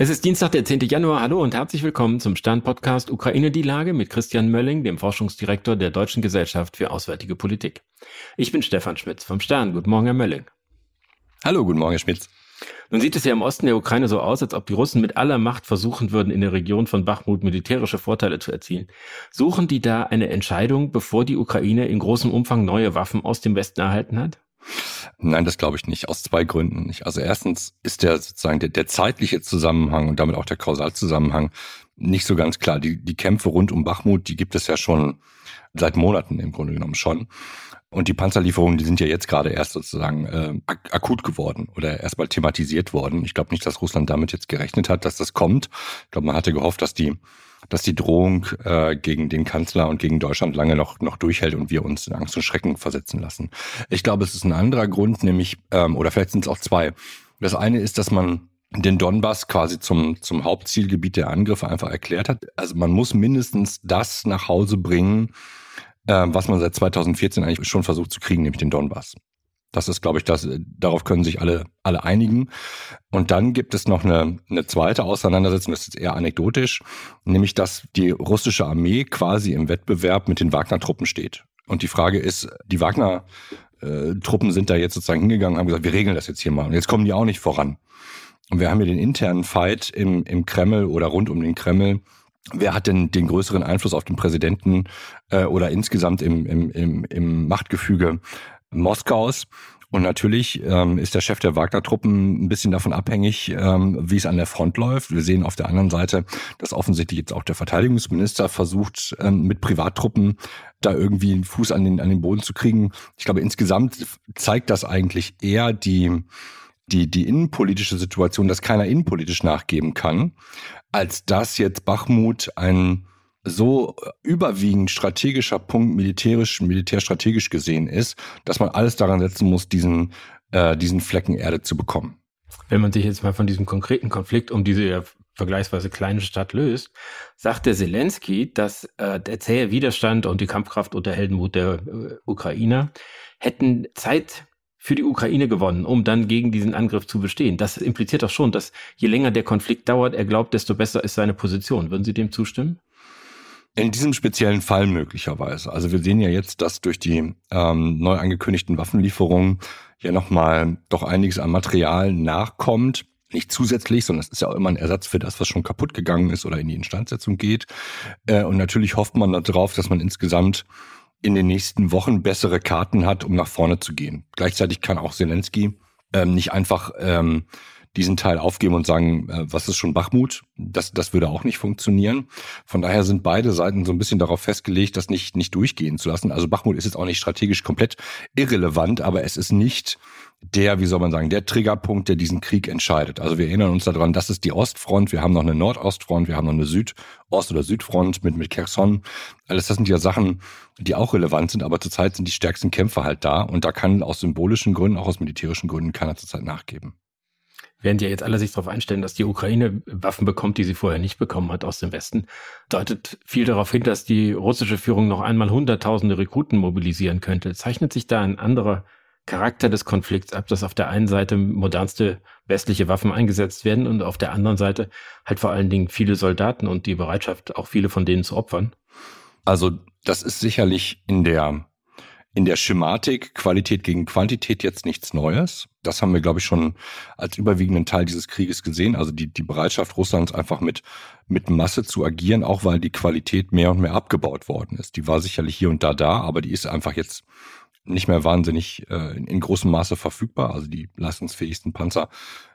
Es ist Dienstag, der 10. Januar. Hallo und herzlich willkommen zum Stern-Podcast Ukraine die Lage mit Christian Mölling, dem Forschungsdirektor der Deutschen Gesellschaft für Auswärtige Politik. Ich bin Stefan Schmitz vom Stern. Guten Morgen, Herr Mölling. Hallo, guten Morgen, Herr Schmitz. Nun sieht es ja im Osten der Ukraine so aus, als ob die Russen mit aller Macht versuchen würden, in der Region von Bachmut militärische Vorteile zu erzielen. Suchen die da eine Entscheidung, bevor die Ukraine in großem Umfang neue Waffen aus dem Westen erhalten hat? Nein, das glaube ich nicht. Aus zwei Gründen nicht. Also erstens ist der sozusagen der, der zeitliche Zusammenhang und damit auch der Kausalzusammenhang nicht so ganz klar. Die, die Kämpfe rund um Bachmut, die gibt es ja schon seit Monaten im Grunde genommen schon. Und die Panzerlieferungen, die sind ja jetzt gerade erst sozusagen äh, ak akut geworden oder erstmal thematisiert worden. Ich glaube nicht, dass Russland damit jetzt gerechnet hat, dass das kommt. Ich glaube, man hatte gehofft, dass die dass die Drohung äh, gegen den Kanzler und gegen Deutschland lange noch, noch durchhält und wir uns in Angst und Schrecken versetzen lassen. Ich glaube, es ist ein anderer Grund, nämlich, ähm, oder vielleicht sind es auch zwei. Das eine ist, dass man den Donbass quasi zum, zum Hauptzielgebiet der Angriffe einfach erklärt hat. Also man muss mindestens das nach Hause bringen, äh, was man seit 2014 eigentlich schon versucht zu kriegen, nämlich den Donbass. Das ist, glaube ich, das, darauf können sich alle, alle einigen. Und dann gibt es noch eine, eine zweite Auseinandersetzung, das ist eher anekdotisch, nämlich, dass die russische Armee quasi im Wettbewerb mit den Wagner-Truppen steht. Und die Frage ist, die Wagner-Truppen sind da jetzt sozusagen hingegangen, haben gesagt, wir regeln das jetzt hier mal. Und jetzt kommen die auch nicht voran. Und wir haben hier den internen Fight im, im Kreml oder rund um den Kreml. Wer hat denn den größeren Einfluss auf den Präsidenten äh, oder insgesamt im, im, im, im Machtgefüge Moskaus. Und natürlich ähm, ist der Chef der Wagner-Truppen ein bisschen davon abhängig, ähm, wie es an der Front läuft. Wir sehen auf der anderen Seite, dass offensichtlich jetzt auch der Verteidigungsminister versucht, ähm, mit Privattruppen da irgendwie einen Fuß an den, an den Boden zu kriegen. Ich glaube, insgesamt zeigt das eigentlich eher die, die, die innenpolitische Situation, dass keiner innenpolitisch nachgeben kann, als dass jetzt Bachmut ein so überwiegend strategischer Punkt militärisch, militärstrategisch gesehen ist, dass man alles daran setzen muss, diesen, äh, diesen Flecken Erde zu bekommen. Wenn man sich jetzt mal von diesem konkreten Konflikt um diese vergleichsweise kleine Stadt löst, sagt der Zelensky, dass äh, der zähe Widerstand und die Kampfkraft und der Heldenmut der äh, Ukrainer hätten Zeit für die Ukraine gewonnen, um dann gegen diesen Angriff zu bestehen. Das impliziert doch schon, dass je länger der Konflikt dauert, er glaubt, desto besser ist seine Position. Würden Sie dem zustimmen? In diesem speziellen Fall möglicherweise. Also wir sehen ja jetzt, dass durch die ähm, neu angekündigten Waffenlieferungen ja nochmal doch einiges an Material nachkommt. Nicht zusätzlich, sondern es ist ja auch immer ein Ersatz für das, was schon kaputt gegangen ist oder in die Instandsetzung geht. Äh, und natürlich hofft man darauf, dass man insgesamt in den nächsten Wochen bessere Karten hat, um nach vorne zu gehen. Gleichzeitig kann auch Zelensky ähm, nicht einfach ähm, diesen Teil aufgeben und sagen, äh, was ist schon Bachmut? Das, das würde auch nicht funktionieren. Von daher sind beide Seiten so ein bisschen darauf festgelegt, das nicht, nicht durchgehen zu lassen. Also Bachmut ist jetzt auch nicht strategisch komplett irrelevant, aber es ist nicht der, wie soll man sagen, der Triggerpunkt, der diesen Krieg entscheidet. Also wir erinnern uns daran, das ist die Ostfront, wir haben noch eine Nordostfront, wir haben noch eine Südost- oder Südfront mit, mit Kherson. Alles das sind ja Sachen, die auch relevant sind, aber zurzeit sind die stärksten Kämpfer halt da und da kann aus symbolischen Gründen, auch aus militärischen Gründen keiner zurzeit nachgeben während ja jetzt alle sich darauf einstellen, dass die Ukraine Waffen bekommt, die sie vorher nicht bekommen hat aus dem Westen, deutet viel darauf hin, dass die russische Führung noch einmal Hunderttausende Rekruten mobilisieren könnte. Zeichnet sich da ein anderer Charakter des Konflikts ab, dass auf der einen Seite modernste westliche Waffen eingesetzt werden und auf der anderen Seite halt vor allen Dingen viele Soldaten und die Bereitschaft, auch viele von denen zu opfern? Also das ist sicherlich in der in der Schematik Qualität gegen Quantität jetzt nichts Neues. Das haben wir, glaube ich, schon als überwiegenden Teil dieses Krieges gesehen. Also die, die Bereitschaft Russlands einfach mit, mit Masse zu agieren, auch weil die Qualität mehr und mehr abgebaut worden ist. Die war sicherlich hier und da da, aber die ist einfach jetzt nicht mehr wahnsinnig äh, in, in großem Maße verfügbar. Also die leistungsfähigsten Panzer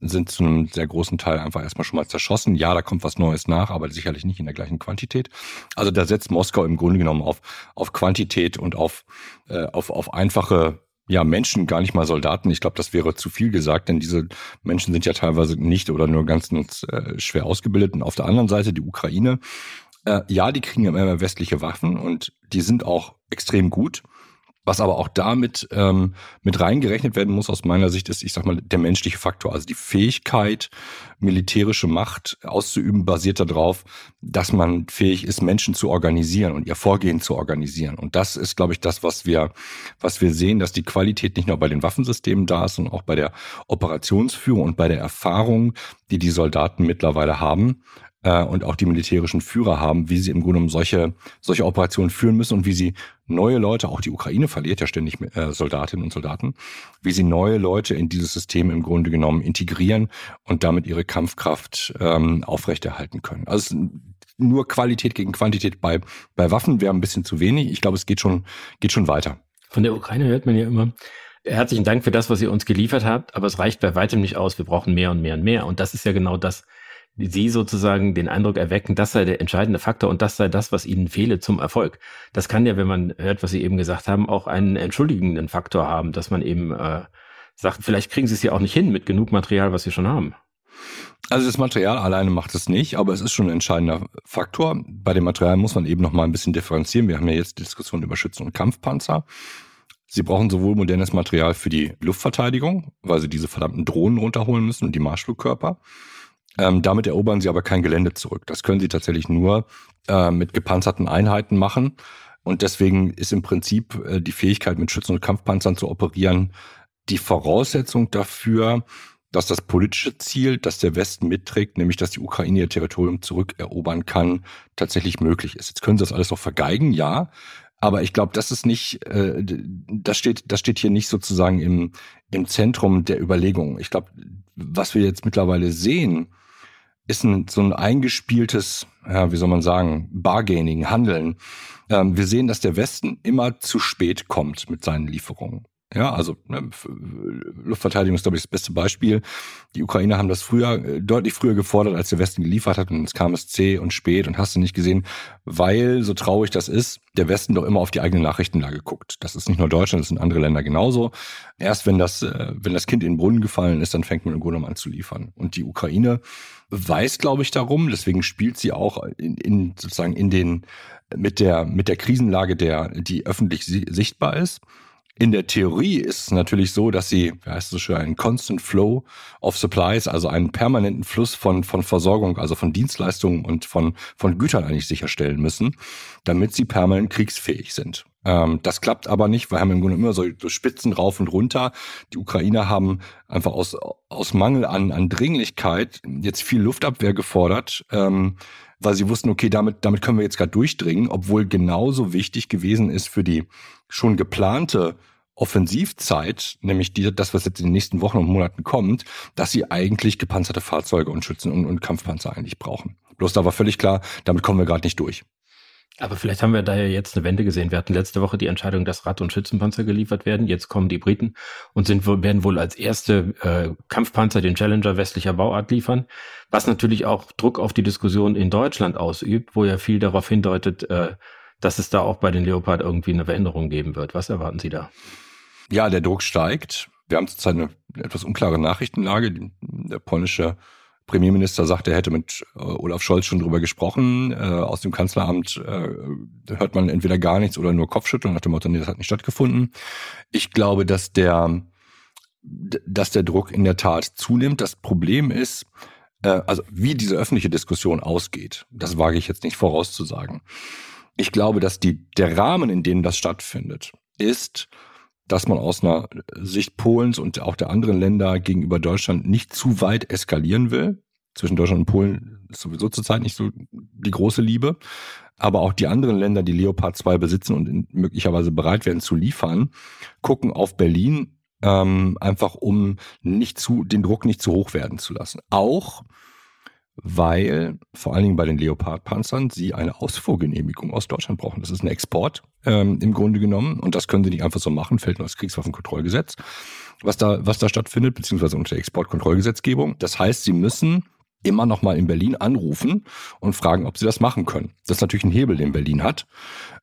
sind zu einem sehr großen Teil einfach erstmal schon mal zerschossen. Ja, da kommt was Neues nach, aber sicherlich nicht in der gleichen Quantität. Also da setzt Moskau im Grunde genommen auf, auf Quantität und auf, äh, auf, auf einfache ja, Menschen, gar nicht mal Soldaten. Ich glaube, das wäre zu viel gesagt, denn diese Menschen sind ja teilweise nicht oder nur ganz äh, schwer ausgebildet. Und auf der anderen Seite die Ukraine. Äh, ja, die kriegen immer westliche Waffen und die sind auch extrem gut. Was aber auch damit ähm, mit reingerechnet werden muss aus meiner Sicht, ist, ich sag mal, der menschliche Faktor. Also die Fähigkeit, militärische Macht auszuüben, basiert darauf, dass man fähig ist, Menschen zu organisieren und ihr Vorgehen zu organisieren. Und das ist, glaube ich, das, was wir, was wir sehen, dass die Qualität nicht nur bei den Waffensystemen da ist, sondern auch bei der Operationsführung und bei der Erfahrung, die die Soldaten mittlerweile haben äh, und auch die militärischen Führer haben, wie sie im Grunde genommen solche, solche Operationen führen müssen und wie sie neue Leute, auch die Ukraine verliert ja ständig äh, Soldatinnen und Soldaten, wie sie neue Leute in dieses System im Grunde genommen integrieren und damit ihre Kampfkraft ähm, aufrechterhalten können. Also nur Qualität gegen Quantität bei, bei Waffen wäre ein bisschen zu wenig. Ich glaube, es geht schon, geht schon weiter. Von der Ukraine hört man ja immer, herzlichen Dank für das, was ihr uns geliefert habt, aber es reicht bei weitem nicht aus. Wir brauchen mehr und mehr und mehr. Und das ist ja genau das, sie sozusagen den Eindruck erwecken, das sei der entscheidende Faktor und das sei das, was ihnen fehle zum Erfolg. Das kann ja, wenn man hört, was Sie eben gesagt haben, auch einen entschuldigenden Faktor haben, dass man eben äh, sagt, vielleicht kriegen Sie es ja auch nicht hin mit genug Material, was Sie schon haben. Also das Material alleine macht es nicht, aber es ist schon ein entscheidender Faktor. Bei dem Material muss man eben noch mal ein bisschen differenzieren. Wir haben ja jetzt die Diskussion über Schützen- und Kampfpanzer. Sie brauchen sowohl modernes Material für die Luftverteidigung, weil sie diese verdammten Drohnen runterholen müssen und die Marschflugkörper. Ähm, damit erobern sie aber kein Gelände zurück. Das können sie tatsächlich nur äh, mit gepanzerten Einheiten machen. Und deswegen ist im Prinzip äh, die Fähigkeit, mit Schützen- und Kampfpanzern zu operieren, die Voraussetzung dafür, dass das politische Ziel, das der Westen mitträgt, nämlich dass die Ukraine ihr Territorium zurückerobern kann, tatsächlich möglich ist. Jetzt können sie das alles noch vergeigen, ja. Aber ich glaube, das ist nicht, äh, das steht, das steht hier nicht sozusagen im, im Zentrum der Überlegungen. Ich glaube, was wir jetzt mittlerweile sehen, ist ein, so ein eingespieltes, ja, wie soll man sagen, Bargaining, Handeln. Ähm, wir sehen, dass der Westen immer zu spät kommt mit seinen Lieferungen. Ja, also ne, Luftverteidigung ist, glaube ich, das beste Beispiel. Die Ukrainer haben das früher, äh, deutlich früher gefordert, als der Westen geliefert hat. Und es kam es zäh und spät und hast du nicht gesehen, weil, so traurig das ist, der Westen doch immer auf die eigene Nachrichtenlage guckt. Das ist nicht nur Deutschland, das sind andere Länder genauso. Erst wenn das, äh, wenn das Kind in den Brunnen gefallen ist, dann fängt man im Grunde an zu liefern. Und die Ukraine weiß, glaube ich, darum. Deswegen spielt sie auch in, in sozusagen in den, mit der, mit der Krisenlage, der, die öffentlich sichtbar ist. In der Theorie ist es natürlich so, dass sie, wie heißt es so schön, einen Constant Flow of Supplies, also einen permanenten Fluss von, von Versorgung, also von Dienstleistungen und von, von Gütern eigentlich sicherstellen müssen, damit sie permanent kriegsfähig sind. Ähm, das klappt aber nicht, weil haben im Grunde immer so, so Spitzen rauf und runter. Die Ukrainer haben einfach aus, aus Mangel an, an Dringlichkeit jetzt viel Luftabwehr gefordert. Ähm, weil sie wussten, okay, damit, damit können wir jetzt gerade durchdringen, obwohl genauso wichtig gewesen ist für die schon geplante Offensivzeit, nämlich die, das, was jetzt in den nächsten Wochen und Monaten kommt, dass sie eigentlich gepanzerte Fahrzeuge und Schützen und, und Kampfpanzer eigentlich brauchen. Bloß da war völlig klar, damit kommen wir gerade nicht durch. Aber vielleicht haben wir da ja jetzt eine Wende gesehen. Wir hatten letzte Woche die Entscheidung, dass Rad- und Schützenpanzer geliefert werden. Jetzt kommen die Briten und sind, werden wohl als erste äh, Kampfpanzer den Challenger westlicher Bauart liefern, was natürlich auch Druck auf die Diskussion in Deutschland ausübt, wo ja viel darauf hindeutet, äh, dass es da auch bei den Leopard irgendwie eine Veränderung geben wird. Was erwarten Sie da? Ja, der Druck steigt. Wir haben zurzeit eine etwas unklare Nachrichtenlage. Der polnische Premierminister sagt, er hätte mit äh, Olaf Scholz schon drüber gesprochen. Äh, aus dem Kanzleramt äh, hört man entweder gar nichts oder nur Kopfschütteln nach dem Motto, nee, das hat nicht stattgefunden. Ich glaube, dass der, dass der Druck in der Tat zunimmt. Das Problem ist, äh, also wie diese öffentliche Diskussion ausgeht, das wage ich jetzt nicht vorauszusagen. Ich glaube, dass die, der Rahmen, in dem das stattfindet, ist, dass man aus einer Sicht Polens und auch der anderen Länder gegenüber Deutschland nicht zu weit eskalieren will. Zwischen Deutschland und Polen ist sowieso zurzeit nicht so die große Liebe. Aber auch die anderen Länder, die Leopard 2 besitzen und möglicherweise bereit werden zu liefern, gucken auf Berlin, ähm, einfach um nicht zu, den Druck nicht zu hoch werden zu lassen. Auch weil vor allen Dingen bei den Leopard-Panzern sie eine Ausfuhrgenehmigung aus Deutschland brauchen. Das ist ein Export ähm, im Grunde genommen und das können sie nicht einfach so machen, fällt nur das Kriegswaffenkontrollgesetz, was da, was da stattfindet, beziehungsweise unter der Exportkontrollgesetzgebung. Das heißt, sie müssen immer noch mal in Berlin anrufen und fragen, ob sie das machen können. Das ist natürlich ein Hebel, den Berlin hat.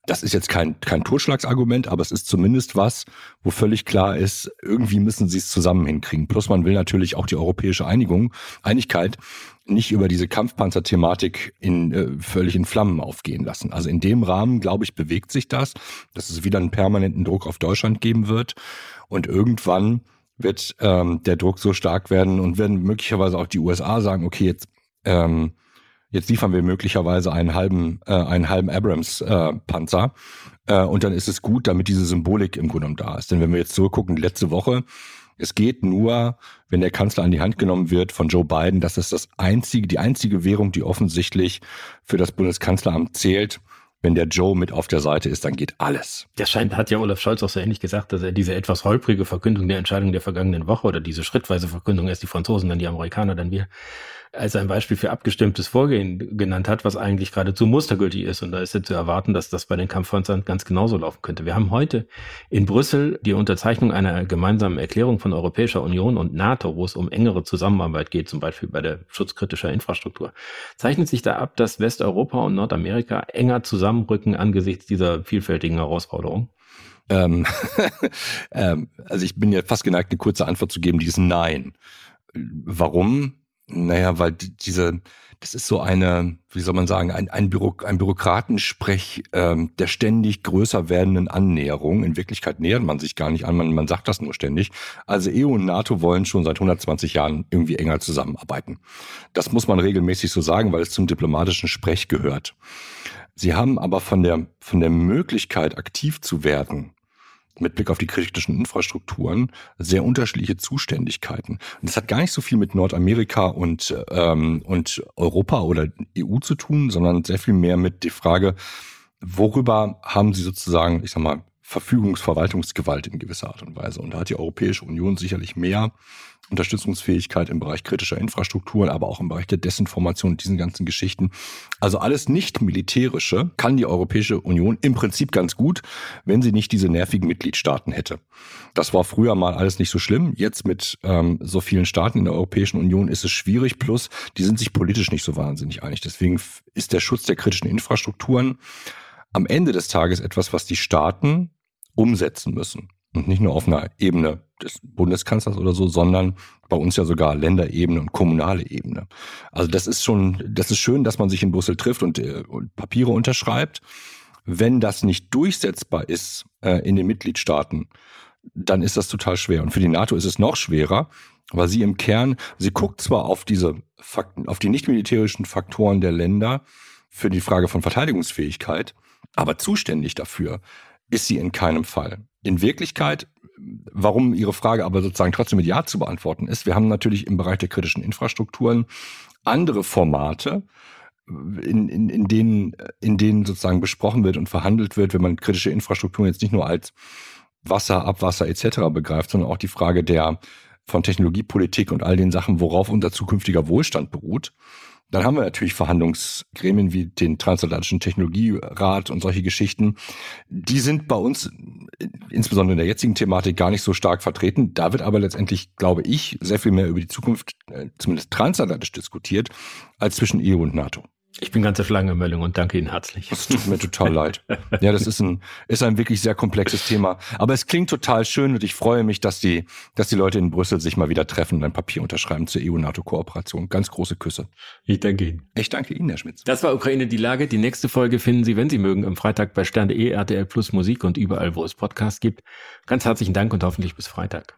Das ist jetzt kein, kein Totschlagsargument, aber es ist zumindest was, wo völlig klar ist, irgendwie müssen sie es zusammen hinkriegen. Plus man will natürlich auch die europäische Einigung, Einigkeit nicht über diese Kampfpanzer-Thematik in, äh, völlig in Flammen aufgehen lassen. Also in dem Rahmen, glaube ich, bewegt sich das, dass es wieder einen permanenten Druck auf Deutschland geben wird. Und irgendwann wird ähm, der Druck so stark werden und werden möglicherweise auch die USA sagen, okay, jetzt ähm, jetzt liefern wir möglicherweise einen halben, äh, einen halben Abrams-Panzer. Äh, äh, und dann ist es gut, damit diese Symbolik im Grunde genommen da ist. Denn wenn wir jetzt zurückgucken, letzte Woche, es geht nur, wenn der Kanzler an die Hand genommen wird von Joe Biden, das ist das einzige, die einzige Währung, die offensichtlich für das Bundeskanzleramt zählt. Wenn der Joe mit auf der Seite ist, dann geht alles. Das scheint, hat ja Olaf Scholz auch so ähnlich gesagt, dass er diese etwas holprige Verkündung der Entscheidung der vergangenen Woche oder diese schrittweise Verkündung, erst die Franzosen, dann die Amerikaner, dann wir, als ein Beispiel für abgestimmtes Vorgehen genannt hat, was eigentlich geradezu mustergültig ist. Und da ist ja zu erwarten, dass das bei den Kampfpanzern ganz genauso laufen könnte. Wir haben heute in Brüssel die Unterzeichnung einer gemeinsamen Erklärung von Europäischer Union und NATO, wo es um engere Zusammenarbeit geht, zum Beispiel bei der Schutz kritischer Infrastruktur. Zeichnet sich da ab, dass Westeuropa und Nordamerika enger zusammenrücken angesichts dieser vielfältigen Herausforderungen? Ähm, ähm, also ich bin ja fast geneigt, eine kurze Antwort zu geben, die ist Nein. Warum? Naja, weil diese, das ist so eine, wie soll man sagen, ein, ein, Büro, ein Bürokratensprech ähm, der ständig größer werdenden Annäherung. In Wirklichkeit nähert man sich gar nicht an, man, man sagt das nur ständig. Also EU und NATO wollen schon seit 120 Jahren irgendwie enger zusammenarbeiten. Das muss man regelmäßig so sagen, weil es zum diplomatischen Sprech gehört. Sie haben aber von der, von der Möglichkeit, aktiv zu werden, mit Blick auf die kritischen Infrastrukturen sehr unterschiedliche Zuständigkeiten. Und das hat gar nicht so viel mit Nordamerika und, ähm, und Europa oder EU zu tun, sondern sehr viel mehr mit der Frage, worüber haben sie sozusagen, ich sag mal, Verfügungsverwaltungsgewalt in gewisser Art und Weise. Und da hat die Europäische Union sicherlich mehr Unterstützungsfähigkeit im Bereich kritischer Infrastrukturen, aber auch im Bereich der Desinformation und diesen ganzen Geschichten. Also alles nicht militärische kann die Europäische Union im Prinzip ganz gut, wenn sie nicht diese nervigen Mitgliedstaaten hätte. Das war früher mal alles nicht so schlimm. Jetzt mit ähm, so vielen Staaten in der Europäischen Union ist es schwierig. Plus, die sind sich politisch nicht so wahnsinnig einig. Deswegen ist der Schutz der kritischen Infrastrukturen am Ende des Tages etwas, was die Staaten umsetzen müssen. Und nicht nur auf einer Ebene des Bundeskanzlers oder so, sondern bei uns ja sogar Länderebene und kommunale Ebene. Also das ist schon, das ist schön, dass man sich in Brüssel trifft und, äh, und Papiere unterschreibt. Wenn das nicht durchsetzbar ist äh, in den Mitgliedstaaten, dann ist das total schwer. Und für die NATO ist es noch schwerer, weil sie im Kern, sie guckt zwar auf diese Fakten, auf die nicht militärischen Faktoren der Länder für die Frage von Verteidigungsfähigkeit, aber zuständig dafür ist sie in keinem Fall. In Wirklichkeit, warum Ihre Frage aber sozusagen trotzdem mit Ja zu beantworten ist, wir haben natürlich im Bereich der kritischen Infrastrukturen andere Formate, in, in, in, denen, in denen sozusagen besprochen wird und verhandelt wird, wenn man kritische Infrastrukturen jetzt nicht nur als Wasser, Abwasser etc. begreift, sondern auch die Frage der von Technologiepolitik und all den Sachen, worauf unser zukünftiger Wohlstand beruht. Dann haben wir natürlich Verhandlungsgremien wie den Transatlantischen Technologierat und solche Geschichten. Die sind bei uns, insbesondere in der jetzigen Thematik, gar nicht so stark vertreten. Da wird aber letztendlich, glaube ich, sehr viel mehr über die Zukunft, äh, zumindest transatlantisch diskutiert, als zwischen EU und NATO. Ich bin ganze Schlangenmeldung und danke Ihnen herzlich. Das tut mir total leid. Ja, das ist ein, ist ein wirklich sehr komplexes Thema. Aber es klingt total schön und ich freue mich, dass die, dass die Leute in Brüssel sich mal wieder treffen und ein Papier unterschreiben zur EU-NATO-Kooperation. Ganz große Küsse. Ich danke Ihnen. Ich danke Ihnen, Herr Schmitz. Das war Ukraine die Lage. Die nächste Folge finden Sie, wenn Sie mögen, am Freitag bei Stern.de, RTL Plus Musik und überall, wo es Podcasts gibt. Ganz herzlichen Dank und hoffentlich bis Freitag.